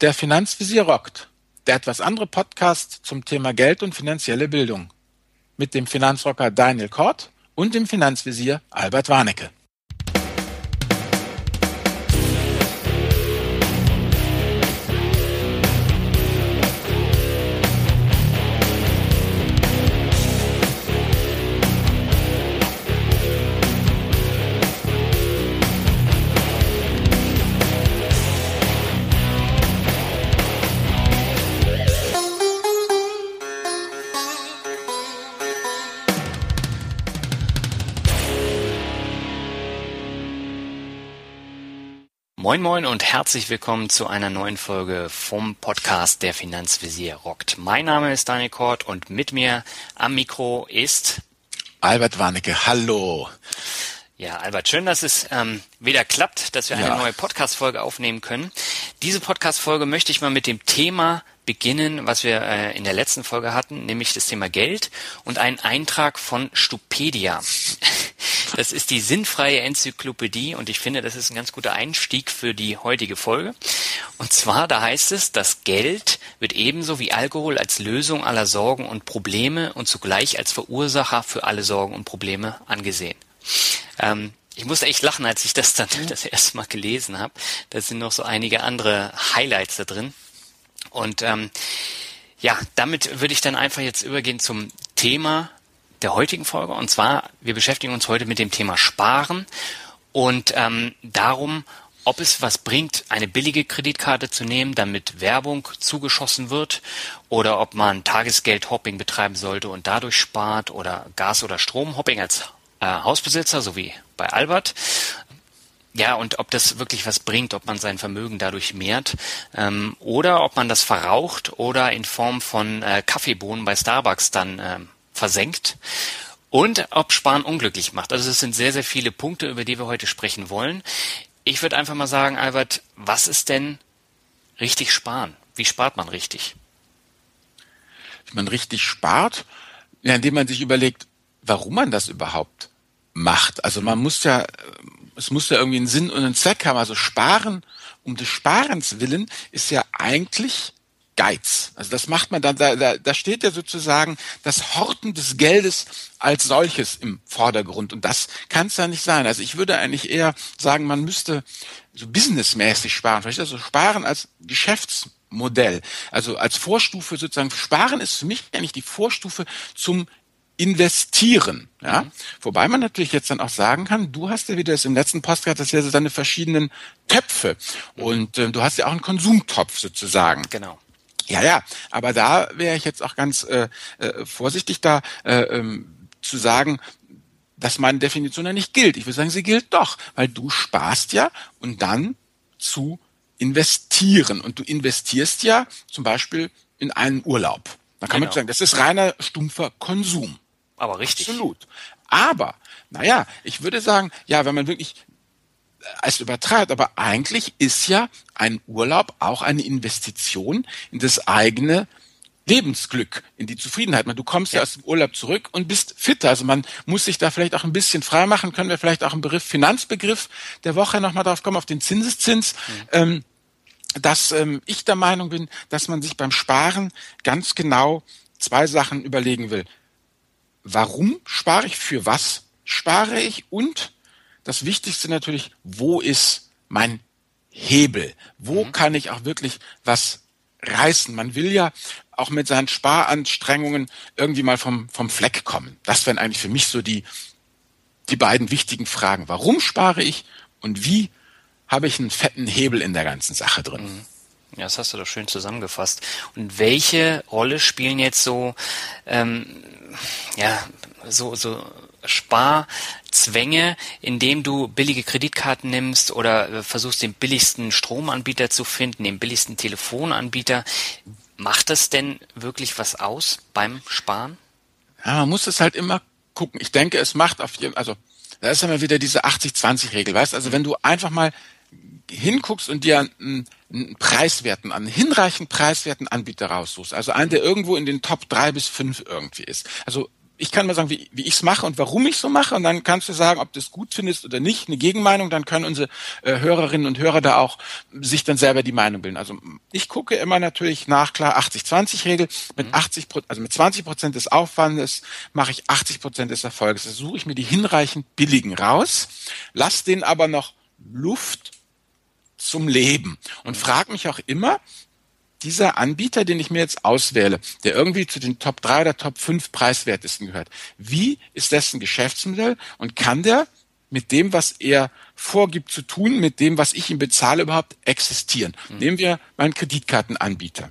Der Finanzvisier rockt. Der etwas andere Podcast zum Thema Geld und finanzielle Bildung. Mit dem Finanzrocker Daniel Kort und dem Finanzvisier Albert Warnecke. Moin Moin und herzlich willkommen zu einer neuen Folge vom Podcast Der Finanzvisier rockt. Mein Name ist Daniel Kort und mit mir am Mikro ist Albert Warnecke. Hallo. Ja, Albert, schön, dass es ähm, wieder klappt, dass wir eine ja. neue Podcast-Folge aufnehmen können. Diese Podcast-Folge möchte ich mal mit dem Thema beginnen, was wir äh, in der letzten Folge hatten, nämlich das Thema Geld und einen Eintrag von Stupedia. Das ist die sinnfreie Enzyklopädie und ich finde, das ist ein ganz guter Einstieg für die heutige Folge. Und zwar, da heißt es, das Geld wird ebenso wie Alkohol als Lösung aller Sorgen und Probleme und zugleich als Verursacher für alle Sorgen und Probleme angesehen. Ähm, ich musste echt lachen, als ich das dann das erste Mal gelesen habe. Da sind noch so einige andere Highlights da drin. Und ähm, ja, damit würde ich dann einfach jetzt übergehen zum Thema der heutigen Folge. Und zwar, wir beschäftigen uns heute mit dem Thema Sparen und ähm, darum, ob es was bringt, eine billige Kreditkarte zu nehmen, damit Werbung zugeschossen wird, oder ob man Tagesgeld-Hopping betreiben sollte und dadurch spart, oder Gas- oder Strom-Hopping als äh, Hausbesitzer, so wie bei Albert. Ja, und ob das wirklich was bringt, ob man sein Vermögen dadurch mehrt ähm, oder ob man das verraucht oder in Form von äh, Kaffeebohnen bei Starbucks dann äh, versenkt und ob Sparen unglücklich macht. Also es sind sehr, sehr viele Punkte, über die wir heute sprechen wollen. Ich würde einfach mal sagen, Albert, was ist denn richtig sparen? Wie spart man richtig? Wie man richtig spart, indem man sich überlegt, warum man das überhaupt macht. Also man muss ja es muss ja irgendwie einen Sinn und einen Zweck haben. Also sparen um des Sparens willen ist ja eigentlich Geiz. Also das macht man dann, da, da, da steht ja sozusagen das Horten des Geldes als solches im Vordergrund. Und das kann es ja nicht sein. Also ich würde eigentlich eher sagen, man müsste so businessmäßig sparen. Vielleicht also sparen als Geschäftsmodell. Also als Vorstufe sozusagen. Sparen ist für mich eigentlich die Vorstufe zum investieren. Ja? Mhm. Wobei man natürlich jetzt dann auch sagen kann, du hast ja wieder das im letzten Postcard, das ja so deine verschiedenen Töpfe. Und äh, du hast ja auch einen Konsumtopf sozusagen. Genau. Ja, ja, aber da wäre ich jetzt auch ganz äh, äh, vorsichtig da äh, ähm, zu sagen, dass meine Definition ja nicht gilt. Ich würde sagen, sie gilt doch, weil du sparst ja und dann zu investieren. Und du investierst ja zum Beispiel in einen Urlaub. Da kann genau. man sagen, das ist reiner stumpfer Konsum. Aber richtig. Absolut. Aber, naja, ich würde sagen, ja, wenn man wirklich es übertreibt, aber eigentlich ist ja ein Urlaub auch eine Investition in das eigene Lebensglück, in die Zufriedenheit. Du kommst ja. ja aus dem Urlaub zurück und bist fitter. Also man muss sich da vielleicht auch ein bisschen frei machen. Können wir vielleicht auch einen Begriff, Finanzbegriff der Woche nochmal drauf kommen, auf den Zinseszins. Mhm. Ähm, dass ähm, ich der Meinung bin, dass man sich beim Sparen ganz genau zwei Sachen überlegen will warum spare ich, für was spare ich und das Wichtigste natürlich, wo ist mein Hebel? Wo mhm. kann ich auch wirklich was reißen? Man will ja auch mit seinen Sparanstrengungen irgendwie mal vom, vom Fleck kommen. Das wären eigentlich für mich so die, die beiden wichtigen Fragen. Warum spare ich und wie habe ich einen fetten Hebel in der ganzen Sache drin? Mhm. Ja, das hast du doch schön zusammengefasst. Und welche Rolle spielen jetzt so, ähm, ja, so, so Sparzwänge, indem du billige Kreditkarten nimmst oder äh, versuchst den billigsten Stromanbieter zu finden, den billigsten Telefonanbieter. Macht das denn wirklich was aus beim Sparen? Ja, man muss es halt immer gucken. Ich denke, es macht auf jeden, also da ist immer wieder diese 80-20-Regel, weißt? Also wenn du einfach mal hinguckst und dir einen, einen preiswerten, einen hinreichend preiswerten Anbieter raussuchst, also einen, der irgendwo in den Top drei bis fünf irgendwie ist. Also ich kann mal sagen, wie, wie ich es mache und warum ich so mache und dann kannst du sagen, ob du es gut findest oder nicht, eine Gegenmeinung, dann können unsere äh, Hörerinnen und Hörer da auch sich dann selber die Meinung bilden. Also ich gucke immer natürlich nach, klar, 80-20-Regel, mit 80 mhm. also mit 20 Prozent des Aufwandes mache ich 80 Prozent des Erfolges. Da suche ich mir die hinreichend billigen raus, lass den aber noch Luft zum Leben und frage mich auch immer, dieser Anbieter, den ich mir jetzt auswähle, der irgendwie zu den Top 3 oder Top 5 preiswertesten gehört, wie ist dessen Geschäftsmodell und kann der mit dem, was er vorgibt zu tun, mit dem, was ich ihm bezahle, überhaupt existieren? Mhm. Nehmen wir meinen Kreditkartenanbieter.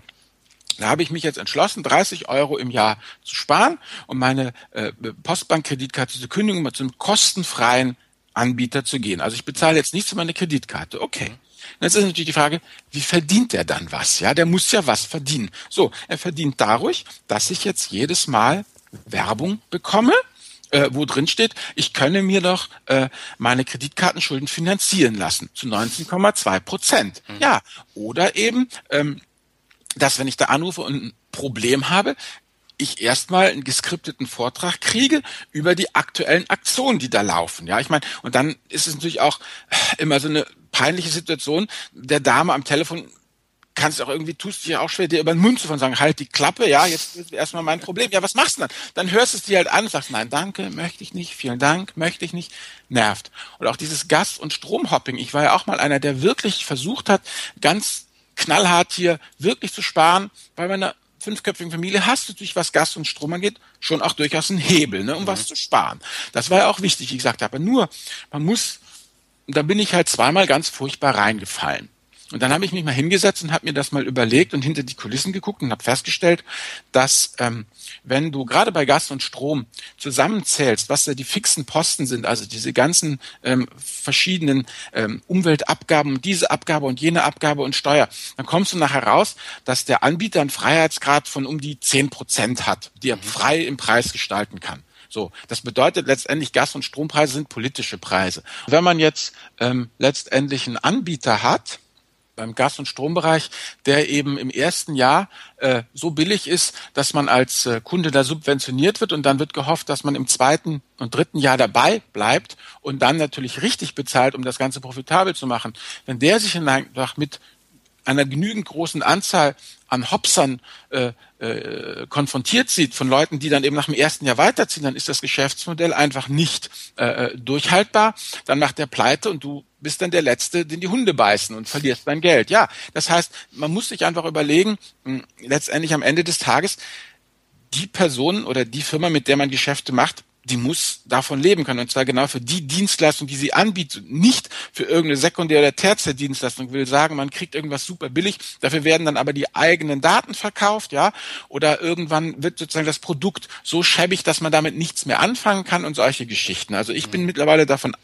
Da habe ich mich jetzt entschlossen, 30 Euro im Jahr zu sparen und meine äh, Postbank-Kreditkarte zu kündigen, um zu einem kostenfreien Anbieter zu gehen. Also ich bezahle jetzt nichts für meine Kreditkarte. Okay. Mhm. Jetzt ist natürlich die Frage, wie verdient er dann was? Ja, der muss ja was verdienen. So, er verdient dadurch, dass ich jetzt jedes Mal Werbung bekomme, äh, wo drin steht, ich könne mir doch äh, meine Kreditkartenschulden finanzieren lassen zu 19,2 Prozent. Mhm. Ja, oder eben, ähm, dass wenn ich da anrufe und ein Problem habe, ich erstmal einen geskripteten Vortrag kriege über die aktuellen Aktionen, die da laufen. Ja, ich meine, und dann ist es natürlich auch immer so eine peinliche Situation, der Dame am Telefon kannst auch irgendwie, tust dich auch schwer, dir über den Mund zu von sagen, halt die Klappe, ja, jetzt ist erstmal mein Problem. Ja, was machst du dann? Dann hörst du es dir halt an und sagst, nein, danke, möchte ich nicht, vielen Dank, möchte ich nicht, nervt. Und auch dieses Gas- und Stromhopping. Ich war ja auch mal einer, der wirklich versucht hat, ganz knallhart hier wirklich zu sparen, bei meiner fünfköpfigen Familie hast du natürlich, was Gas und Strom angeht, schon auch durchaus einen Hebel, ne, um mhm. was zu sparen. Das war ja auch wichtig, wie gesagt habe. Nur, man muss und da bin ich halt zweimal ganz furchtbar reingefallen. Und dann habe ich mich mal hingesetzt und habe mir das mal überlegt und hinter die Kulissen geguckt und habe festgestellt, dass ähm, wenn du gerade bei Gas und Strom zusammenzählst, was da die fixen Posten sind, also diese ganzen ähm, verschiedenen ähm, Umweltabgaben, diese Abgabe und jene Abgabe und Steuer, dann kommst du nachher raus, dass der Anbieter einen Freiheitsgrad von um die zehn Prozent hat, die er mhm. frei im Preis gestalten kann. So, das bedeutet letztendlich, Gas- und Strompreise sind politische Preise. Wenn man jetzt ähm, letztendlich einen Anbieter hat, beim Gas- und Strombereich, der eben im ersten Jahr äh, so billig ist, dass man als äh, Kunde da subventioniert wird und dann wird gehofft, dass man im zweiten und dritten Jahr dabei bleibt und dann natürlich richtig bezahlt, um das Ganze profitabel zu machen. Wenn der sich einfach mit einer genügend großen Anzahl an Hopsern äh, äh, konfrontiert sieht von Leuten, die dann eben nach dem ersten Jahr weiterziehen, dann ist das Geschäftsmodell einfach nicht äh, äh durchhaltbar. Dann macht der pleite und du bist dann der Letzte, den die Hunde beißen und verlierst dein Geld. Ja, das heißt, man muss sich einfach überlegen, mh, letztendlich am Ende des Tages, die Person oder die Firma, mit der man Geschäfte macht, die muss davon leben können. Und zwar genau für die Dienstleistung, die sie anbietet, nicht für irgendeine Sekundär- oder Tertiärdienstleistung. Ich will sagen, man kriegt irgendwas super billig, dafür werden dann aber die eigenen Daten verkauft, ja, oder irgendwann wird sozusagen das Produkt so schäbig, dass man damit nichts mehr anfangen kann und solche Geschichten. Also ich bin mhm. mittlerweile davon,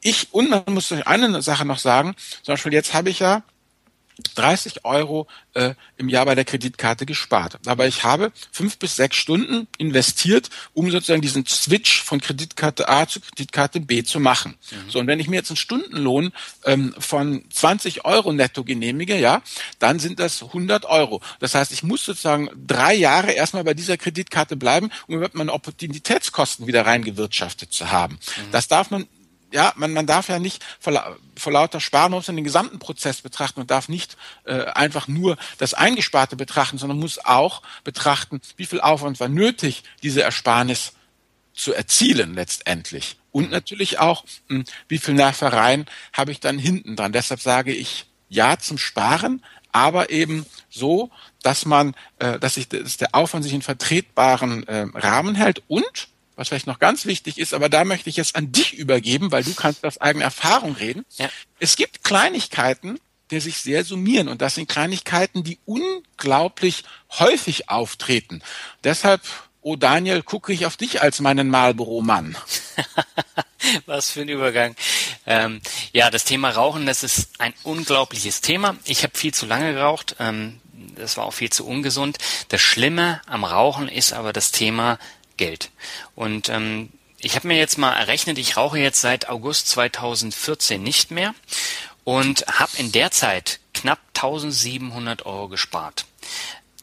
ich, und man muss eine Sache noch sagen, zum Beispiel jetzt habe ich ja 30 Euro äh, im Jahr bei der Kreditkarte gespart. Aber ich habe fünf bis sechs Stunden investiert, um sozusagen diesen Switch von Kreditkarte A zu Kreditkarte B zu machen. Mhm. So, und wenn ich mir jetzt einen Stundenlohn ähm, von 20 Euro netto genehmige, ja, dann sind das 100 Euro. Das heißt, ich muss sozusagen drei Jahre erstmal bei dieser Kreditkarte bleiben, um überhaupt meine Opportunitätskosten wieder reingewirtschaftet zu haben. Mhm. Das darf man ja, man, man darf ja nicht vor, vor lauter Sparen, man muss den gesamten Prozess betrachten und darf nicht äh, einfach nur das Eingesparte betrachten, sondern muss auch betrachten, wie viel Aufwand war nötig, diese Ersparnis zu erzielen letztendlich. Und natürlich auch, mh, hm, wie viel Nervereien habe ich dann hinten dran. Deshalb sage ich ja zum Sparen, aber eben so, dass man, äh, dass sich dass der Aufwand sich in vertretbaren äh, Rahmen hält und was vielleicht noch ganz wichtig ist, aber da möchte ich jetzt an dich übergeben, weil du kannst aus eigener Erfahrung reden. Ja. Es gibt Kleinigkeiten, die sich sehr summieren und das sind Kleinigkeiten, die unglaublich häufig auftreten. Deshalb, oh Daniel, gucke ich auf dich als meinen Marlboro-Mann. Was für ein Übergang. Ähm, ja, das Thema Rauchen, das ist ein unglaubliches Thema. Ich habe viel zu lange geraucht. Ähm, das war auch viel zu ungesund. Das Schlimme am Rauchen ist aber das Thema Geld. Und ähm, ich habe mir jetzt mal errechnet, ich rauche jetzt seit August 2014 nicht mehr und habe in der Zeit knapp 1700 Euro gespart.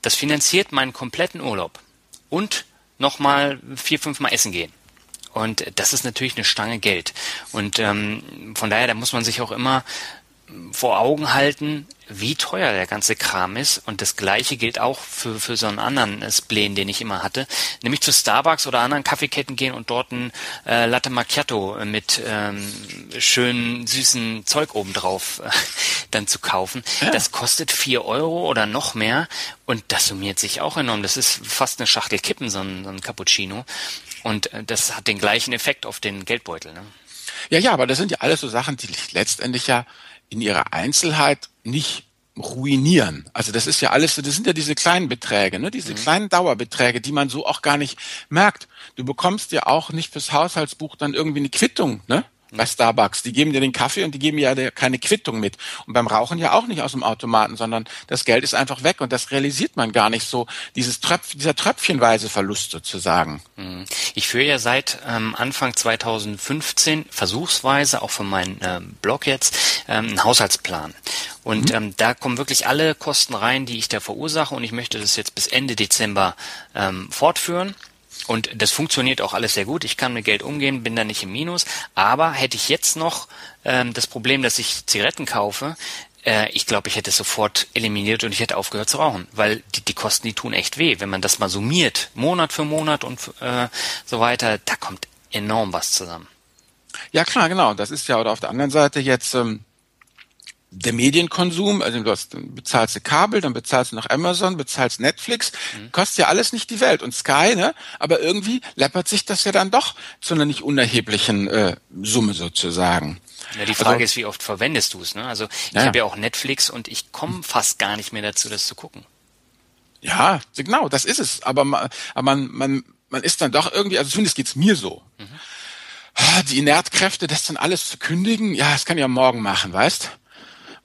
Das finanziert meinen kompletten Urlaub und nochmal vier, fünf Mal essen gehen. Und das ist natürlich eine Stange Geld. Und ähm, von daher, da muss man sich auch immer vor Augen halten, wie teuer der ganze Kram ist. Und das Gleiche gilt auch für, für so einen anderen Spleen, den ich immer hatte. Nämlich zu Starbucks oder anderen Kaffeeketten gehen und dort ein äh, Latte Macchiato mit ähm, schönen, süßen Zeug obendrauf äh, dann zu kaufen. Ja. Das kostet vier Euro oder noch mehr. Und das summiert sich auch enorm. Das ist fast eine Schachtel Kippen, so ein, so ein Cappuccino. Und äh, das hat den gleichen Effekt auf den Geldbeutel. Ne? Ja, ja, aber das sind ja alles so Sachen, die letztendlich ja in ihrer Einzelheit nicht ruinieren. Also das ist ja alles, das sind ja diese kleinen Beträge, ne? diese mhm. kleinen Dauerbeträge, die man so auch gar nicht merkt. Du bekommst ja auch nicht fürs Haushaltsbuch dann irgendwie eine Quittung, ne? Bei Starbucks. Die geben dir den Kaffee und die geben ja keine Quittung mit. Und beim Rauchen ja auch nicht aus dem Automaten, sondern das Geld ist einfach weg und das realisiert man gar nicht so. Dieses Tröpf, dieser tröpfchenweise Verlust sozusagen. Mhm. Ich führe ja seit ähm, Anfang 2015 versuchsweise, auch von meinem ähm, Blog jetzt, ähm, einen Haushaltsplan. Und mhm. ähm, da kommen wirklich alle Kosten rein, die ich da verursache und ich möchte das jetzt bis Ende Dezember ähm, fortführen. Und das funktioniert auch alles sehr gut. Ich kann mit Geld umgehen, bin da nicht im Minus. Aber hätte ich jetzt noch ähm, das Problem, dass ich Zigaretten kaufe, äh, ich glaube, ich hätte es sofort eliminiert und ich hätte aufgehört zu rauchen, weil die, die Kosten, die tun echt weh. Wenn man das mal summiert, Monat für Monat und äh, so weiter, da kommt enorm was zusammen. Ja klar, genau. Das ist ja oder auf der anderen Seite jetzt ähm, der Medienkonsum, also du hast, bezahlst du Kabel, dann bezahlst du noch Amazon, bezahlst Netflix, mhm. kostet ja alles nicht die Welt und Sky, ne? Aber irgendwie läppert sich das ja dann doch zu einer nicht unerheblichen äh, Summe sozusagen. Ja, die Frage also, ist, wie oft verwendest du es, ne? Also ich ja. habe ja auch Netflix und ich komme fast gar nicht mehr dazu, das zu gucken. Ja, genau, das ist es. Aber man, aber man, man, man ist dann doch irgendwie, also zumindest geht's mir so. Mhm. Die Inertkräfte, das dann alles zu kündigen, ja, das kann ich ja morgen machen, weißt?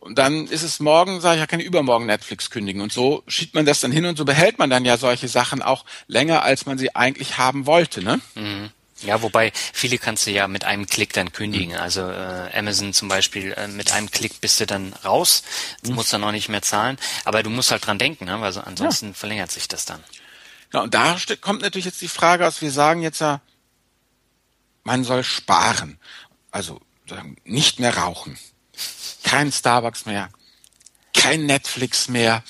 Und dann ist es morgen, sage ich, ja, kann ich übermorgen Netflix kündigen. Und so schiebt man das dann hin und so behält man dann ja solche Sachen auch länger, als man sie eigentlich haben wollte. Ne? Mhm. Ja, wobei viele kannst du ja mit einem Klick dann kündigen. Mhm. Also äh, Amazon zum Beispiel, äh, mit einem Klick bist du dann raus, mhm. musst dann auch nicht mehr zahlen. Aber du musst halt dran denken, ne? weil so, ansonsten ja. verlängert sich das dann. Ja, und da kommt natürlich jetzt die Frage aus, wir sagen jetzt ja, man soll sparen. Also nicht mehr rauchen kein Starbucks mehr, kein Netflix mehr.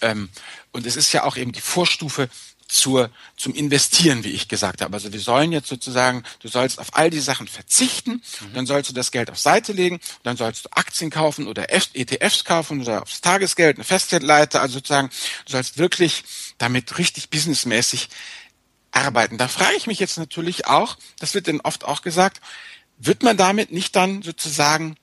Ähm, und es ist ja auch eben die Vorstufe zur, zum Investieren, wie ich gesagt habe. Also wir sollen jetzt sozusagen, du sollst auf all die Sachen verzichten, mhm. dann sollst du das Geld auf Seite legen, dann sollst du Aktien kaufen oder ETFs kaufen oder aufs Tagesgeld, eine Festgeldleiter, also sozusagen, du sollst wirklich damit richtig businessmäßig arbeiten. Da frage ich mich jetzt natürlich auch, das wird denn oft auch gesagt, wird man damit nicht dann sozusagen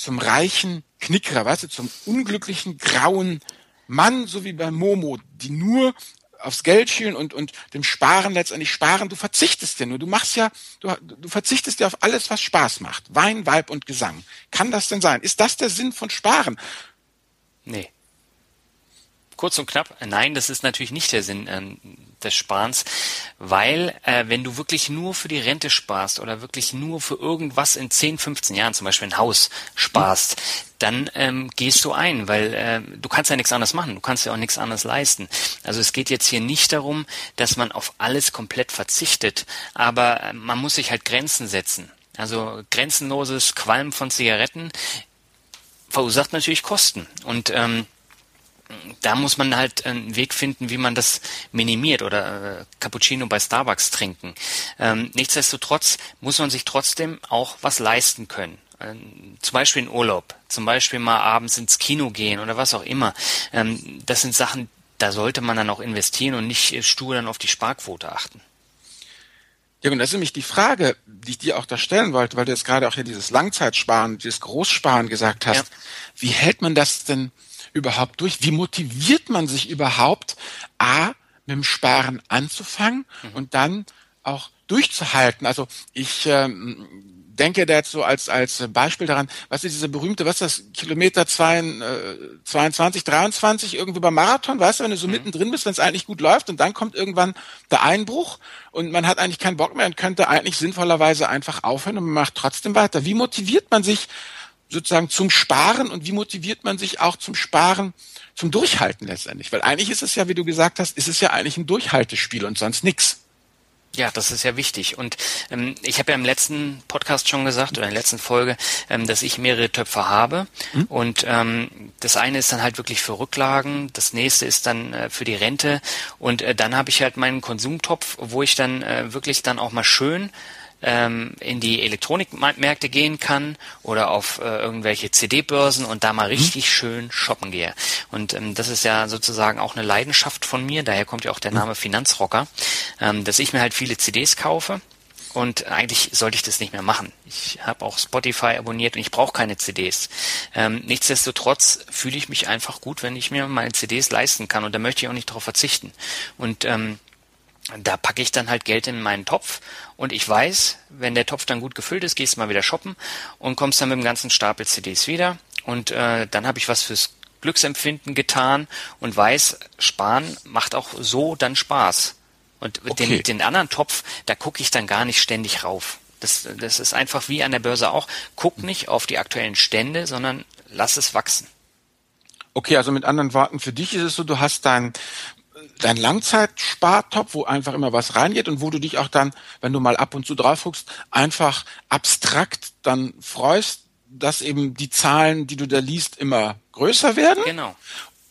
zum reichen Knickerer, weißt du, zum unglücklichen grauen Mann, so wie bei Momo, die nur aufs Geld schielen und, und dem Sparen letztendlich sparen. Du verzichtest ja nur. Du machst ja, du, du verzichtest ja auf alles, was Spaß macht. Wein, Weib und Gesang. Kann das denn sein? Ist das der Sinn von Sparen? Nee. Kurz und knapp, nein, das ist natürlich nicht der Sinn ähm, des Sparens, weil äh, wenn du wirklich nur für die Rente sparst oder wirklich nur für irgendwas in 10, 15 Jahren, zum Beispiel ein Haus sparst, dann ähm, gehst du ein, weil äh, du kannst ja nichts anderes machen, du kannst ja auch nichts anderes leisten. Also es geht jetzt hier nicht darum, dass man auf alles komplett verzichtet, aber äh, man muss sich halt Grenzen setzen. Also grenzenloses Qualm von Zigaretten verursacht natürlich Kosten und ähm, da muss man halt einen Weg finden, wie man das minimiert oder äh, Cappuccino bei Starbucks trinken. Ähm, nichtsdestotrotz muss man sich trotzdem auch was leisten können. Ähm, zum Beispiel in Urlaub, zum Beispiel mal abends ins Kino gehen oder was auch immer. Ähm, das sind Sachen, da sollte man dann auch investieren und nicht stur dann auf die Sparquote achten. Ja, und das ist nämlich die Frage, die ich dir auch da stellen wollte, weil du jetzt gerade auch hier dieses Langzeitsparen, dieses Großsparen gesagt hast. Ja. Wie hält man das denn überhaupt durch? Wie motiviert man sich überhaupt, A, mit dem Sparen anzufangen mhm. und dann auch durchzuhalten? Also ich ähm, denke da jetzt so als, als Beispiel daran, was ist diese berühmte, was ist das, Kilometer 22, 23 irgendwie beim Marathon, weißt du, wenn du so mhm. mittendrin bist, wenn es eigentlich gut läuft und dann kommt irgendwann der Einbruch und man hat eigentlich keinen Bock mehr und könnte eigentlich sinnvollerweise einfach aufhören und man macht trotzdem weiter. Wie motiviert man sich sozusagen zum Sparen und wie motiviert man sich auch zum Sparen, zum Durchhalten letztendlich? Weil eigentlich ist es ja, wie du gesagt hast, ist es ja eigentlich ein Durchhaltespiel und sonst nix. Ja, das ist ja wichtig. Und ähm, ich habe ja im letzten Podcast schon gesagt oder in der letzten Folge, ähm, dass ich mehrere Töpfe habe. Mhm. Und ähm, das eine ist dann halt wirklich für Rücklagen, das nächste ist dann äh, für die Rente und äh, dann habe ich halt meinen Konsumtopf, wo ich dann äh, wirklich dann auch mal schön ähm, in die Elektronikmärkte gehen kann oder auf äh, irgendwelche CD-Börsen und da mal mhm. richtig mhm. schön shoppen gehe. Und ähm, das ist ja sozusagen auch eine Leidenschaft von mir, daher kommt ja auch der mhm. Name Finanzrocker, ähm, dass ich mir halt viele CDs kaufe. Und eigentlich sollte ich das nicht mehr machen. Ich habe auch Spotify abonniert und ich brauche keine CDs. Ähm, nichtsdestotrotz fühle ich mich einfach gut, wenn ich mir meine CDs leisten kann und da möchte ich auch nicht darauf verzichten. Und ähm, da packe ich dann halt Geld in meinen Topf und ich weiß, wenn der Topf dann gut gefüllt ist, gehst du mal wieder shoppen und kommst dann mit dem ganzen Stapel CDs wieder und äh, dann habe ich was fürs Glücksempfinden getan und weiß, sparen macht auch so dann Spaß. Und okay. den, den anderen Topf, da gucke ich dann gar nicht ständig rauf. Das, das ist einfach wie an der Börse auch. Guck nicht auf die aktuellen Stände, sondern lass es wachsen. Okay, also mit anderen Worten, für dich ist es so, du hast dein dein Langzeitspartopf, wo einfach immer was reingeht und wo du dich auch dann, wenn du mal ab und zu drauf guckst, einfach abstrakt dann freust, dass eben die Zahlen, die du da liest, immer größer werden. Genau.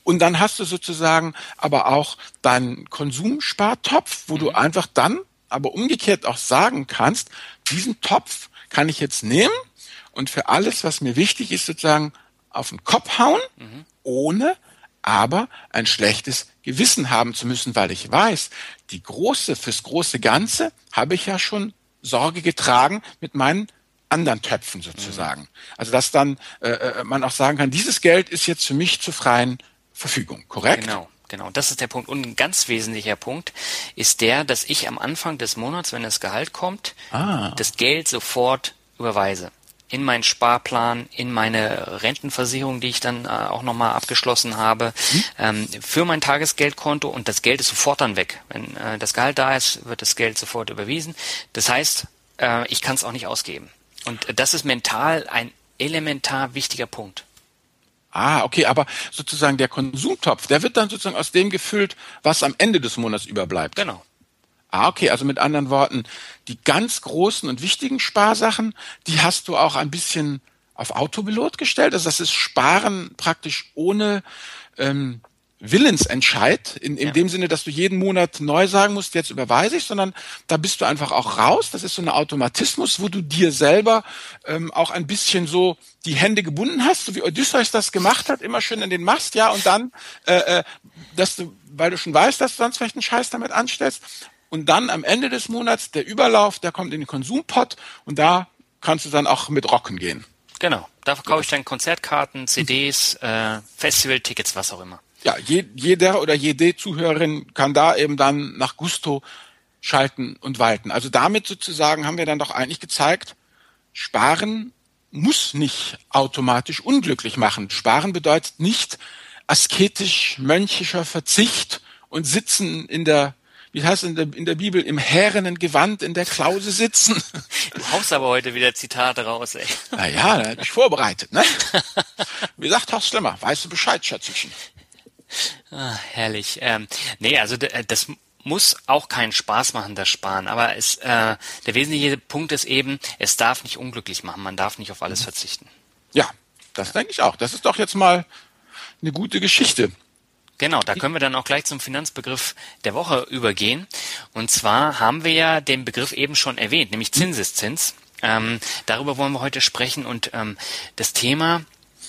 Und dann hast du sozusagen aber auch deinen Konsumspartopf, wo mhm. du einfach dann aber umgekehrt auch sagen kannst, diesen Topf kann ich jetzt nehmen und für alles, was mir wichtig ist, sozusagen auf den Kopf hauen, mhm. ohne aber ein schlechtes Gewissen haben zu müssen, weil ich weiß, die große, fürs große Ganze habe ich ja schon Sorge getragen mit meinen anderen Töpfen sozusagen. Mhm. Also dass dann äh, äh, man auch sagen kann, dieses Geld ist jetzt für mich zur freien Verfügung, korrekt? Genau. Genau, das ist der Punkt. Und ein ganz wesentlicher Punkt ist der, dass ich am Anfang des Monats, wenn das Gehalt kommt, ah. das Geld sofort überweise in meinen Sparplan, in meine Rentenversicherung, die ich dann äh, auch nochmal abgeschlossen habe, mhm. ähm, für mein Tagesgeldkonto und das Geld ist sofort dann weg. Wenn äh, das Gehalt da ist, wird das Geld sofort überwiesen. Das heißt, äh, ich kann es auch nicht ausgeben. Und das ist mental ein elementar wichtiger Punkt. Ah, okay, aber sozusagen der Konsumtopf, der wird dann sozusagen aus dem gefüllt, was am Ende des Monats überbleibt. Genau. Ah, okay, also mit anderen Worten, die ganz großen und wichtigen Sparsachen, die hast du auch ein bisschen auf Autopilot gestellt. Also das ist Sparen praktisch ohne ähm, Willensentscheid, in, in ja. dem Sinne, dass du jeden Monat neu sagen musst, jetzt überweise ich, sondern da bist du einfach auch raus. Das ist so ein Automatismus, wo du dir selber ähm, auch ein bisschen so die Hände gebunden hast, so wie Odysseus das gemacht hat, immer schön in den Mast, ja, und dann, äh, äh, dass du, weil du schon weißt, dass du sonst vielleicht einen Scheiß damit anstellst, und dann am Ende des Monats der Überlauf, der kommt in den Konsumpot und da kannst du dann auch mit rocken gehen. Genau, da verkaufe ich dann Konzertkarten, CDs, äh, Festivaltickets, was auch immer. Ja, je, jeder oder jede Zuhörerin kann da eben dann nach Gusto schalten und walten. Also damit sozusagen haben wir dann doch eigentlich gezeigt, Sparen muss nicht automatisch unglücklich machen. Sparen bedeutet nicht asketisch mönchischer Verzicht und Sitzen in der wie heißt es in der, in der Bibel, im härenen Gewand in der Klause sitzen. Du haust aber heute wieder Zitate raus, ey. Naja, da hab ich vorbereitet, ne? Wie gesagt, Horst Schlimmer, weißt du Bescheid, Schätzchen. Ah, herrlich. Ähm, nee, also äh, das muss auch keinen Spaß machen, das Sparen. Aber es, äh, der wesentliche Punkt ist eben, es darf nicht unglücklich machen. Man darf nicht auf alles verzichten. Ja, das ja. denke ich auch. Das ist doch jetzt mal eine gute Geschichte. Genau, da können wir dann auch gleich zum Finanzbegriff der Woche übergehen. Und zwar haben wir ja den Begriff eben schon erwähnt, nämlich Zinseszins. Ähm, darüber wollen wir heute sprechen und ähm, das Thema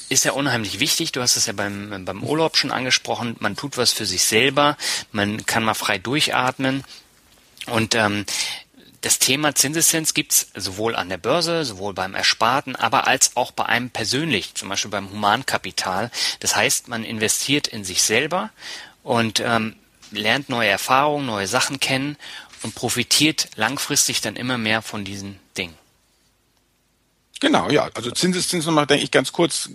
ist ja unheimlich wichtig. Du hast es ja beim, beim Urlaub schon angesprochen. Man tut was für sich selber. Man kann mal frei durchatmen. Und ähm, das Thema Zinseszins gibt's sowohl an der Börse, sowohl beim Ersparten, aber als auch bei einem persönlich, zum Beispiel beim Humankapital. Das heißt, man investiert in sich selber und ähm, lernt neue Erfahrungen, neue Sachen kennen und profitiert langfristig dann immer mehr von diesen Dingen. Genau, ja. Also Zinseszins nochmal, denke ich ganz kurz,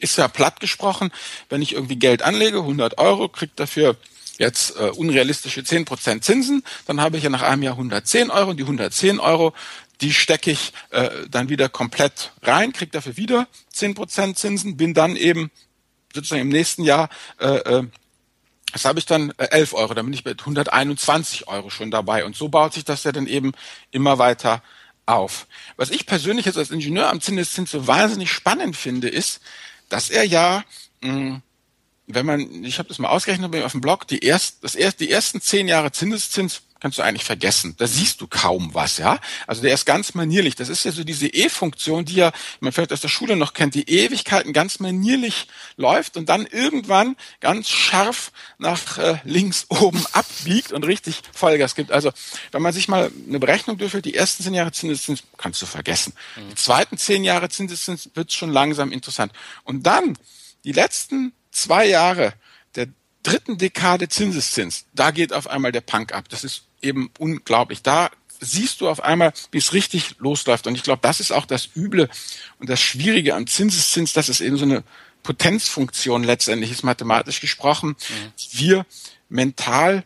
ist ja platt gesprochen. Wenn ich irgendwie Geld anlege, 100 Euro, kriegt dafür jetzt äh, unrealistische 10% Zinsen, dann habe ich ja nach einem Jahr 110 Euro und die 110 Euro, die stecke ich äh, dann wieder komplett rein, kriege dafür wieder 10% Zinsen, bin dann eben sozusagen im nächsten Jahr äh, äh, Das habe ich dann äh, 11 Euro, dann bin ich mit 121 Euro schon dabei. Und so baut sich das ja dann eben immer weiter auf. Was ich persönlich jetzt als Ingenieur am Zinseszins so wahnsinnig spannend finde, ist, dass er ja mh, hm, wenn man, ich habe das mal ausgerechnet auf dem Blog, die, erst, das erst, die ersten zehn Jahre Zinseszins kannst du eigentlich vergessen. Da siehst du kaum was, ja. Also der ist ganz manierlich. Das ist ja so diese E-Funktion, die ja, man vielleicht aus der Schule noch kennt, die Ewigkeiten ganz manierlich läuft und dann irgendwann ganz scharf nach äh, links oben abbiegt und richtig Vollgas gibt. Also wenn man sich mal eine Berechnung durchführt, die ersten zehn Jahre Zinseszins kannst du vergessen. Mhm. Die zweiten zehn Jahre Zinseszins wird schon langsam interessant. Und dann die letzten zwei Jahre der dritten Dekade Zinseszins, da geht auf einmal der Punk ab. Das ist eben unglaublich. Da siehst du auf einmal, wie es richtig losläuft. Und ich glaube, das ist auch das Üble und das Schwierige am Zinseszins, dass es eben so eine Potenzfunktion letztendlich ist, mathematisch gesprochen, mhm. wir mental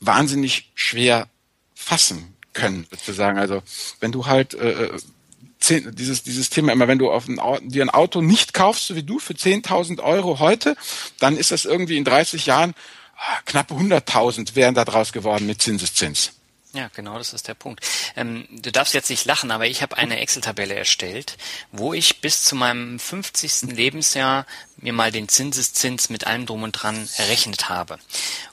wahnsinnig schwer fassen können, sozusagen. Also wenn du halt äh, äh dieses, dieses Thema immer, wenn du auf ein, dir ein Auto nicht kaufst, so wie du, für 10.000 Euro heute, dann ist das irgendwie in 30 Jahren ah, knapp 100.000 wären da draus geworden mit Zinseszins. Ja, genau, das ist der Punkt. Ähm, du darfst jetzt nicht lachen, aber ich habe eine Excel-Tabelle erstellt, wo ich bis zu meinem 50. Lebensjahr mir mal den Zinseszins mit allem drum und dran errechnet habe.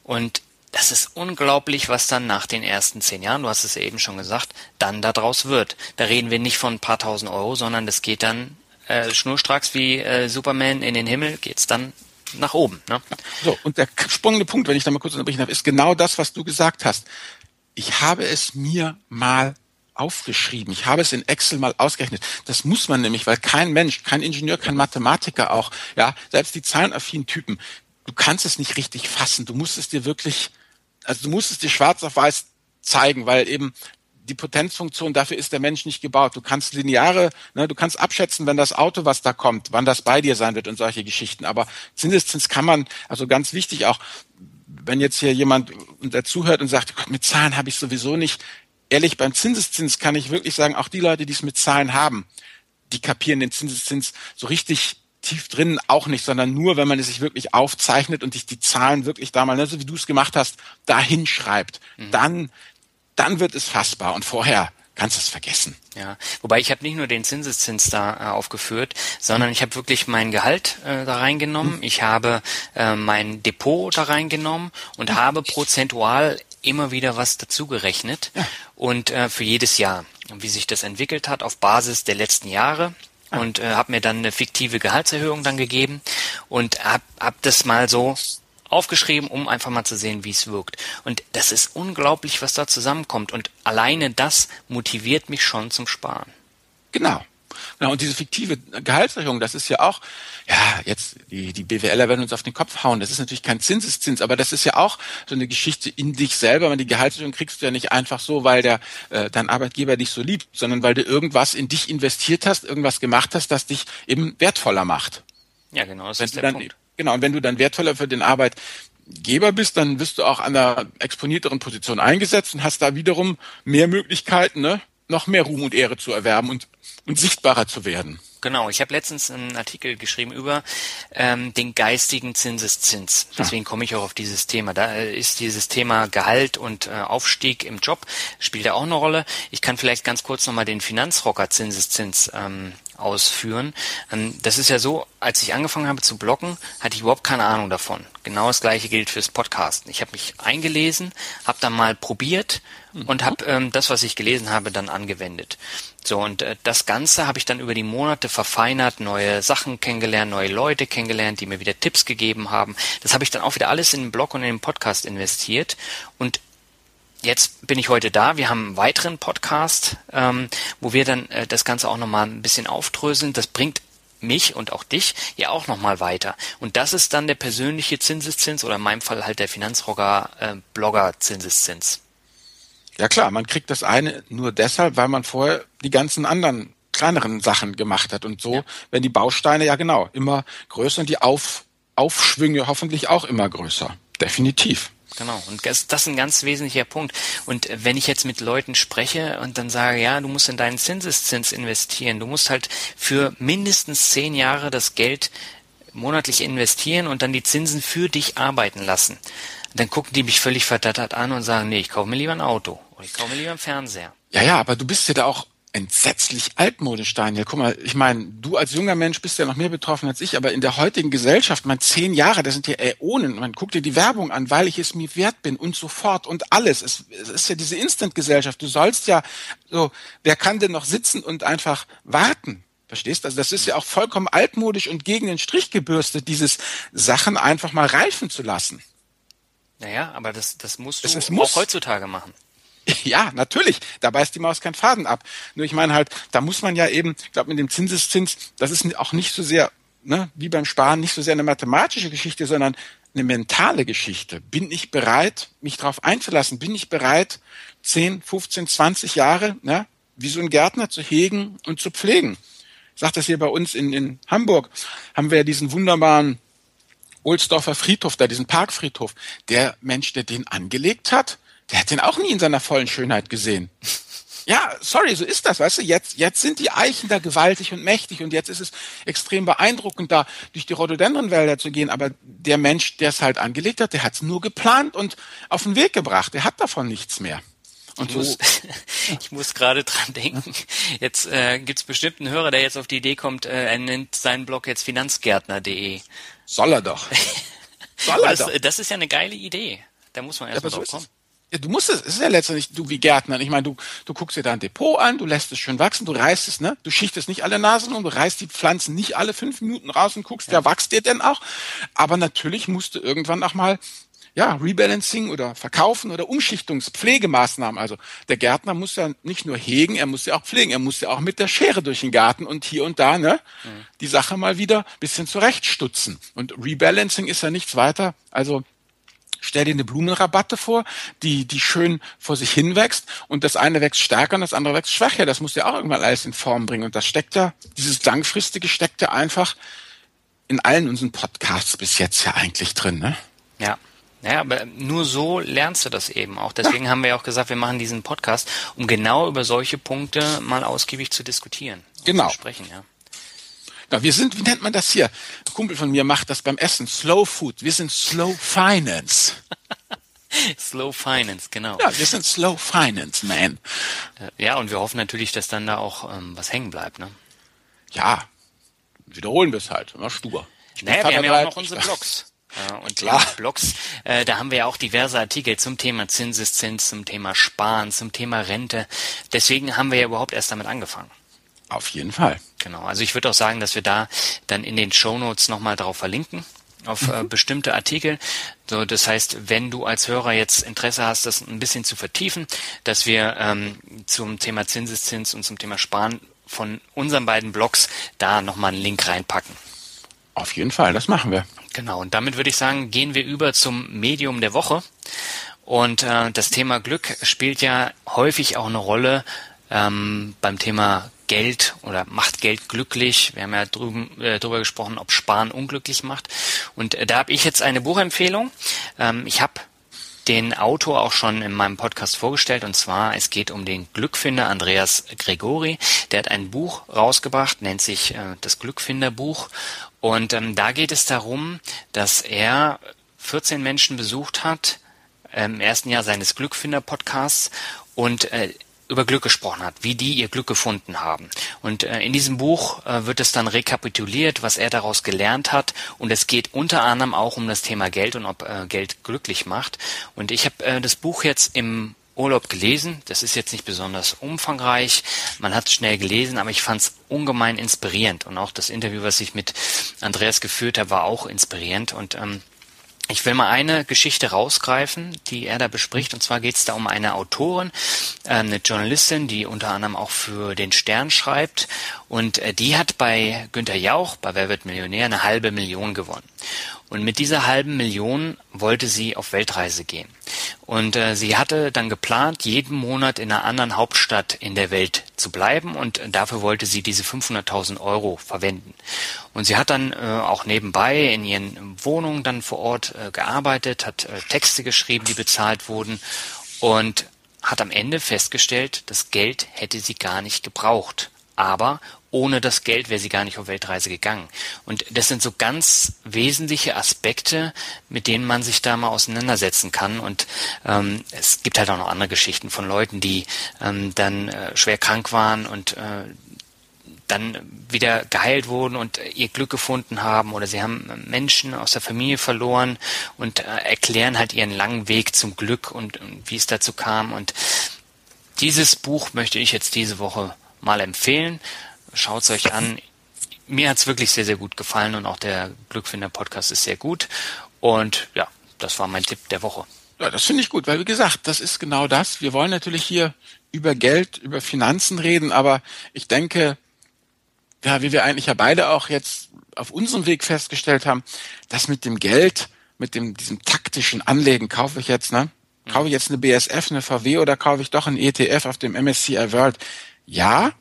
Und das ist unglaublich, was dann nach den ersten zehn Jahren, du hast es ja eben schon gesagt, dann daraus wird. Da reden wir nicht von ein paar tausend Euro, sondern das geht dann äh, schnurstracks wie äh, Superman in den Himmel, geht's dann nach oben. Ne? So, und der springende Punkt, wenn ich da mal kurz unterbrechen darf, ist genau das, was du gesagt hast. Ich habe es mir mal aufgeschrieben. Ich habe es in Excel mal ausgerechnet. Das muss man nämlich, weil kein Mensch, kein Ingenieur, kein Mathematiker auch, ja, selbst die zahlenaffinen Typen, du kannst es nicht richtig fassen. Du musst es dir wirklich also du musst es dir schwarz auf weiß zeigen, weil eben die Potenzfunktion, dafür ist der Mensch nicht gebaut. Du kannst lineare, ne, du kannst abschätzen, wenn das Auto, was da kommt, wann das bei dir sein wird und solche Geschichten. Aber Zinseszins kann man, also ganz wichtig auch, wenn jetzt hier jemand dazuhört und sagt, Gott, mit Zahlen habe ich sowieso nicht. Ehrlich, beim Zinseszins kann ich wirklich sagen, auch die Leute, die es mit Zahlen haben, die kapieren den Zinseszins so richtig tief drin auch nicht, sondern nur, wenn man es sich wirklich aufzeichnet und sich die Zahlen wirklich da mal, ne, so wie du es gemacht hast, dahin schreibt, mhm. dann, dann wird es fassbar und vorher kannst du es vergessen. Ja, wobei ich habe nicht nur den Zinseszins da äh, aufgeführt, sondern ich habe wirklich mein Gehalt äh, da reingenommen, mhm. ich habe äh, mein Depot da reingenommen und mhm. habe prozentual immer wieder was dazugerechnet ja. und äh, für jedes Jahr, wie sich das entwickelt hat auf Basis der letzten Jahre und äh, habe mir dann eine fiktive Gehaltserhöhung dann gegeben und hab, hab das mal so aufgeschrieben, um einfach mal zu sehen, wie es wirkt. Und das ist unglaublich, was da zusammenkommt. Und alleine das motiviert mich schon zum Sparen. Genau. Genau, und diese fiktive Gehaltserhöhung, das ist ja auch, ja, jetzt, die, die BWLer werden uns auf den Kopf hauen. Das ist natürlich kein Zinseszins, aber das ist ja auch so eine Geschichte in dich selber. Und die Gehaltserhöhung kriegst du ja nicht einfach so, weil der, äh, dein Arbeitgeber dich so liebt, sondern weil du irgendwas in dich investiert hast, irgendwas gemacht hast, das dich eben wertvoller macht. Ja, genau, das wenn ist der dann, Punkt. Genau, und wenn du dann wertvoller für den Arbeitgeber bist, dann wirst du auch an einer exponierteren Position eingesetzt und hast da wiederum mehr Möglichkeiten, ne? Noch mehr Ruhm und Ehre zu erwerben und, und sichtbarer zu werden. Genau, ich habe letztens einen Artikel geschrieben über ähm, den geistigen Zinseszins. Deswegen komme ich auch auf dieses Thema. Da äh, ist dieses Thema Gehalt und äh, Aufstieg im Job, spielt ja auch eine Rolle. Ich kann vielleicht ganz kurz nochmal den Finanzrocker Zinseszins ähm, ausführen. Ähm, das ist ja so, als ich angefangen habe zu bloggen, hatte ich überhaupt keine Ahnung davon. Genau das gleiche gilt fürs Podcasten. Ich habe mich eingelesen, habe dann mal probiert mhm. und habe ähm, das, was ich gelesen habe, dann angewendet. So, und äh, das Ganze habe ich dann über die Monate verfeinert, neue Sachen kennengelernt, neue Leute kennengelernt, die mir wieder Tipps gegeben haben. Das habe ich dann auch wieder alles in den Blog und in den Podcast investiert. Und jetzt bin ich heute da. Wir haben einen weiteren Podcast, ähm, wo wir dann äh, das Ganze auch nochmal ein bisschen aufdröseln. Das bringt mich und auch dich ja auch nochmal weiter. Und das ist dann der persönliche Zinseszins oder in meinem Fall halt der Finanzrocker äh, Blogger Zinseszins. Ja klar, man kriegt das eine nur deshalb, weil man vorher die ganzen anderen kleineren Sachen gemacht hat. Und so ja. werden die Bausteine ja genau immer größer und die Auf, Aufschwünge hoffentlich auch immer größer. Definitiv. Genau, und das, das ist ein ganz wesentlicher Punkt. Und wenn ich jetzt mit Leuten spreche und dann sage, ja, du musst in deinen Zinseszins investieren, du musst halt für mindestens zehn Jahre das Geld monatlich investieren und dann die Zinsen für dich arbeiten lassen. Dann gucken die mich völlig verdattert an und sagen, nee, ich kaufe mir lieber ein Auto oder ich kaufe mir lieber einen Fernseher. Ja, ja, aber du bist ja da auch entsetzlich altmodisch, Daniel. Guck mal, ich meine, du als junger Mensch bist ja noch mehr betroffen als ich, aber in der heutigen Gesellschaft, man zehn Jahre, das sind ja Äonen, man guckt dir die Werbung an, weil ich es mir wert bin und so fort und alles. Es, es ist ja diese Instant-Gesellschaft. Du sollst ja so, wer kann denn noch sitzen und einfach warten? Verstehst? du? Also das ist ja auch vollkommen altmodisch und gegen den Strich gebürstet, dieses Sachen einfach mal reifen zu lassen. Naja, aber das, das musst du es, es muss. auch heutzutage machen. Ja, natürlich. Da beißt die Maus keinen Faden ab. Nur ich meine halt, da muss man ja eben, ich glaube mit dem Zinseszins, das ist auch nicht so sehr, ne, wie beim Sparen, nicht so sehr eine mathematische Geschichte, sondern eine mentale Geschichte. Bin ich bereit, mich darauf einzulassen? Bin ich bereit, 10, 15, 20 Jahre, ne, wie so ein Gärtner zu hegen und zu pflegen? Ich sage das hier bei uns in, in Hamburg, haben wir ja diesen wunderbaren Ohlsdorfer Friedhof, da diesen Parkfriedhof. Der Mensch, der den angelegt hat, der hat den auch nie in seiner vollen Schönheit gesehen. Ja, sorry, so ist das, weißt du, jetzt, jetzt sind die Eichen da gewaltig und mächtig und jetzt ist es extrem beeindruckend, da durch die Rhododendronwälder zu gehen, aber der Mensch, der es halt angelegt hat, der hat es nur geplant und auf den Weg gebracht, der hat davon nichts mehr. Und ich, so, muss, ich muss gerade dran denken, jetzt äh, gibt es bestimmt einen Hörer, der jetzt auf die Idee kommt, äh, er nennt seinen Blog jetzt finanzgärtner.de. Soll er doch. Soll er das, doch. das ist ja eine geile Idee. Da muss man erstmal ja, drauf kommen. Ja, du musst es, es ist ja letztendlich du wie Gärtner. Ich meine, du, du guckst dir da ein Depot an, du lässt es schön wachsen, du reißt es, ne? Du schichtest nicht alle Nasen um, du reißt die Pflanzen nicht alle fünf Minuten raus und guckst, ja, ja wächst dir denn auch? Aber natürlich musst du irgendwann auch mal ja, Rebalancing oder Verkaufen oder Umschichtungspflegemaßnahmen. Also der Gärtner muss ja nicht nur hegen, er muss ja auch pflegen, er muss ja auch mit der Schere durch den Garten und hier und da ne, mhm. die Sache mal wieder bisschen zurechtstutzen. Und Rebalancing ist ja nichts weiter. Also Stell dir eine Blumenrabatte vor, die, die schön vor sich hin wächst und das eine wächst stärker und das andere wächst schwächer. Das muss ja auch irgendwann alles in Form bringen. Und das steckt ja, dieses langfristige steckt ja einfach in allen unseren Podcasts bis jetzt ja eigentlich drin, ne? Ja. Ja, aber nur so lernst du das eben auch. Deswegen ja. haben wir ja auch gesagt, wir machen diesen Podcast, um genau über solche Punkte mal ausgiebig zu diskutieren. Genau. Zu sprechen, ja. Ja, wir sind, wie nennt man das hier? Ein Kumpel von mir macht das beim Essen. Slow Food. Wir sind Slow Finance. Slow Finance, genau. Ja, wir sind Slow Finance, man. Äh, ja, und wir hoffen natürlich, dass dann da auch ähm, was hängen bleibt, ne? Ja, wiederholen wir es halt. Immer stur. naja, wir haben ja auch noch unsere Blogs. Ja, und Klar. Blogs, äh, da haben wir ja auch diverse Artikel zum Thema Zinseszins, zum Thema Sparen, zum Thema Rente. Deswegen haben wir ja überhaupt erst damit angefangen. Auf jeden Fall. Genau. Also ich würde auch sagen, dass wir da dann in den Show Notes nochmal drauf verlinken auf äh, mhm. bestimmte Artikel. So, das heißt, wenn du als Hörer jetzt Interesse hast, das ein bisschen zu vertiefen, dass wir ähm, zum Thema Zinseszins und zum Thema Sparen von unseren beiden Blogs da nochmal einen Link reinpacken. Auf jeden Fall, das machen wir. Genau, und damit würde ich sagen, gehen wir über zum Medium der Woche. Und äh, das Thema Glück spielt ja häufig auch eine Rolle ähm, beim Thema Geld oder macht Geld glücklich. Wir haben ja drüben, äh, darüber gesprochen, ob Sparen unglücklich macht. Und äh, da habe ich jetzt eine Buchempfehlung. Ähm, ich habe den Autor auch schon in meinem Podcast vorgestellt und zwar es geht um den Glückfinder Andreas Gregori. Der hat ein Buch rausgebracht, nennt sich äh, das Glückfinderbuch und ähm, da geht es darum, dass er 14 Menschen besucht hat äh, im ersten Jahr seines Glückfinder-Podcasts und äh, über Glück gesprochen hat, wie die ihr Glück gefunden haben. Und äh, in diesem Buch äh, wird es dann rekapituliert, was er daraus gelernt hat. Und es geht unter anderem auch um das Thema Geld und ob äh, Geld glücklich macht. Und ich habe äh, das Buch jetzt im Urlaub gelesen. Das ist jetzt nicht besonders umfangreich. Man hat es schnell gelesen, aber ich fand es ungemein inspirierend. Und auch das Interview, was ich mit Andreas geführt habe, war auch inspirierend. Und ähm, ich will mal eine Geschichte rausgreifen, die er da bespricht. Und zwar geht es da um eine Autorin, äh, eine Journalistin, die unter anderem auch für den Stern schreibt. Und äh, die hat bei Günter Jauch, bei Wer wird Millionär, eine halbe Million gewonnen. Und mit dieser halben Million wollte sie auf Weltreise gehen. Und äh, sie hatte dann geplant, jeden Monat in einer anderen Hauptstadt in der Welt zu bleiben und dafür wollte sie diese 500.000 Euro verwenden. Und sie hat dann äh, auch nebenbei in ihren Wohnungen dann vor Ort äh, gearbeitet, hat äh, Texte geschrieben, die bezahlt wurden und hat am Ende festgestellt, das Geld hätte sie gar nicht gebraucht. Aber ohne das Geld wäre sie gar nicht auf Weltreise gegangen. Und das sind so ganz wesentliche Aspekte, mit denen man sich da mal auseinandersetzen kann. Und ähm, es gibt halt auch noch andere Geschichten von Leuten, die ähm, dann äh, schwer krank waren und äh, dann wieder geheilt wurden und ihr Glück gefunden haben oder sie haben Menschen aus der Familie verloren und äh, erklären halt ihren langen Weg zum Glück und, und wie es dazu kam. Und dieses Buch möchte ich jetzt diese Woche mal empfehlen. Schaut es euch an. Mir hat es wirklich sehr, sehr gut gefallen und auch der Glückfinder-Podcast ist sehr gut. Und ja, das war mein Tipp der Woche. Ja, das finde ich gut, weil wie gesagt, das ist genau das. Wir wollen natürlich hier über Geld, über Finanzen reden, aber ich denke, ja, wie wir eigentlich ja beide auch jetzt auf unserem Weg festgestellt haben, dass mit dem Geld, mit dem, diesem taktischen Anlegen kaufe ich jetzt, ne? Kaufe ich jetzt eine BSF, eine VW oder kaufe ich doch einen ETF auf dem MSCI World? Ja,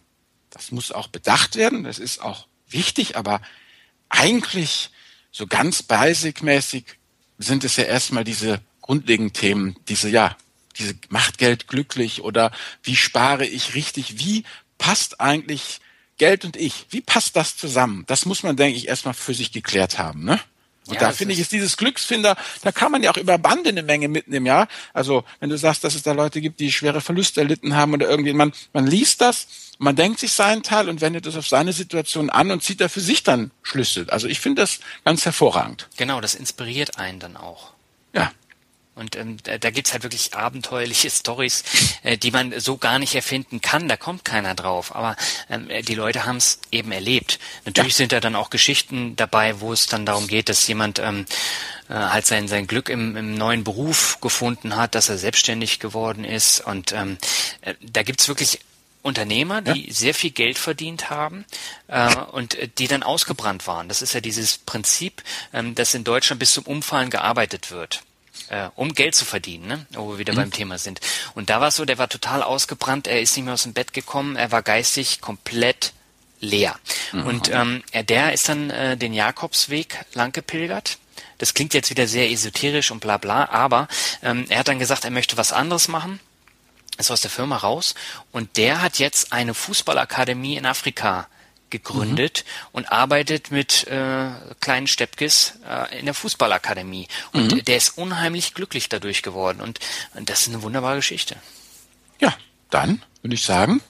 das muss auch bedacht werden, das ist auch wichtig, aber eigentlich so ganz basic-mäßig sind es ja erstmal diese grundlegenden Themen, diese, ja, diese macht Geld glücklich oder wie spare ich richtig, wie passt eigentlich Geld und ich, wie passt das zusammen? Das muss man, denke ich, erstmal für sich geklärt haben, ne? Und ja, da finde ich, ist dieses Glücksfinder, da kann man ja auch über Bande eine Menge mitnehmen, ja. Also, wenn du sagst, dass es da Leute gibt, die schwere Verluste erlitten haben oder irgendwie, man, man liest das, man denkt sich seinen Teil und wendet das auf seine Situation an und zieht da für sich dann Schlüsse. Also ich finde das ganz hervorragend. Genau, das inspiriert einen dann auch. Ja. Und ähm, da, da gibt's halt wirklich abenteuerliche Stories, äh, die man so gar nicht erfinden kann. Da kommt keiner drauf. Aber ähm, die Leute haben's eben erlebt. Natürlich ja. sind da dann auch Geschichten dabei, wo es dann darum geht, dass jemand ähm, äh, halt sein, sein Glück im, im neuen Beruf gefunden hat, dass er selbstständig geworden ist. Und ähm, äh, da gibt's wirklich Unternehmer, die ja. sehr viel Geld verdient haben äh, und äh, die dann ausgebrannt waren. Das ist ja dieses Prinzip, ähm, dass in Deutschland bis zum Umfallen gearbeitet wird äh, um Geld zu verdienen, ne? wo wir wieder mhm. beim Thema sind. Und da war es so, der war total ausgebrannt, er ist nicht mehr aus dem Bett gekommen, er war geistig komplett leer. Mhm. Und ähm, der ist dann äh, den Jakobsweg lang gepilgert. Das klingt jetzt wieder sehr esoterisch und bla bla, aber ähm, er hat dann gesagt, er möchte was anderes machen ist aus der Firma raus und der hat jetzt eine Fußballakademie in Afrika gegründet mhm. und arbeitet mit äh, kleinen Steppkes äh, in der Fußballakademie. Und mhm. der ist unheimlich glücklich dadurch geworden. Und, und das ist eine wunderbare Geschichte. Ja, dann würde ich sagen,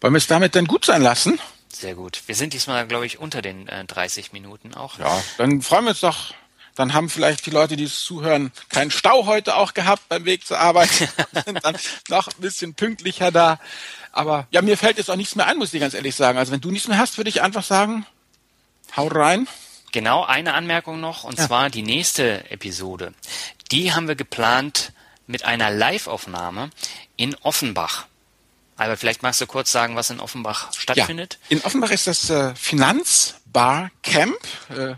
wollen wir es damit dann gut sein lassen? Sehr gut. Wir sind diesmal, glaube ich, unter den äh, 30 Minuten auch. Ja, dann freuen wir uns doch. Dann haben vielleicht die Leute, die es zuhören, keinen Stau heute auch gehabt beim Weg zur Arbeit. sind dann noch ein bisschen pünktlicher da. Aber ja, mir fällt jetzt auch nichts mehr ein, muss ich ganz ehrlich sagen. Also wenn du nichts mehr hast, würde ich einfach sagen, hau rein. Genau, eine Anmerkung noch, und ja. zwar die nächste Episode. Die haben wir geplant mit einer Live-Aufnahme in Offenbach. Albert, vielleicht magst du kurz sagen, was in Offenbach stattfindet? Ja, in Offenbach ist das äh, Finanzbar Camp. Äh,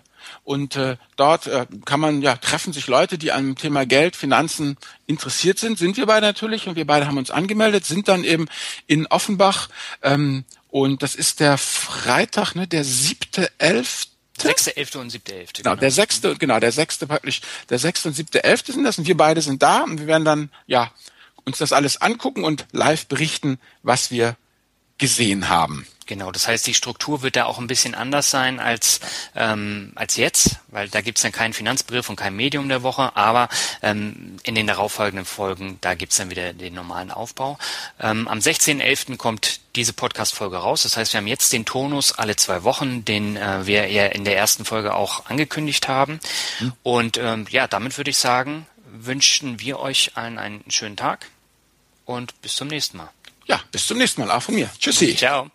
und äh, dort äh, kann man ja treffen sich Leute, die am Thema Geld, Finanzen interessiert sind. Sind wir beide natürlich und wir beide haben uns angemeldet, sind dann eben in Offenbach ähm, und das ist der Freitag, ne, der siebte, elfte. Sechste, elfte und siebte, elfte. Genau, genau, der sechste, genau, der sechste praktisch, der sechste und siebte, elfte sind das und wir beide sind da und wir werden dann, ja, uns das alles angucken und live berichten, was wir gesehen haben. Genau, das heißt, die Struktur wird da auch ein bisschen anders sein als, ähm, als jetzt, weil da gibt's dann keinen Finanzbrief und kein Medium der Woche, aber ähm, in den darauffolgenden Folgen, da gibt's dann wieder den normalen Aufbau. Ähm, am 16.11. kommt diese Podcast-Folge raus, das heißt, wir haben jetzt den Tonus alle zwei Wochen, den äh, wir ja in der ersten Folge auch angekündigt haben. Mhm. Und ähm, ja, damit würde ich sagen, wünschen wir euch allen einen schönen Tag und bis zum nächsten Mal. Ja, bis zum nächsten Mal, auch von mir. Tschüssi. Ciao.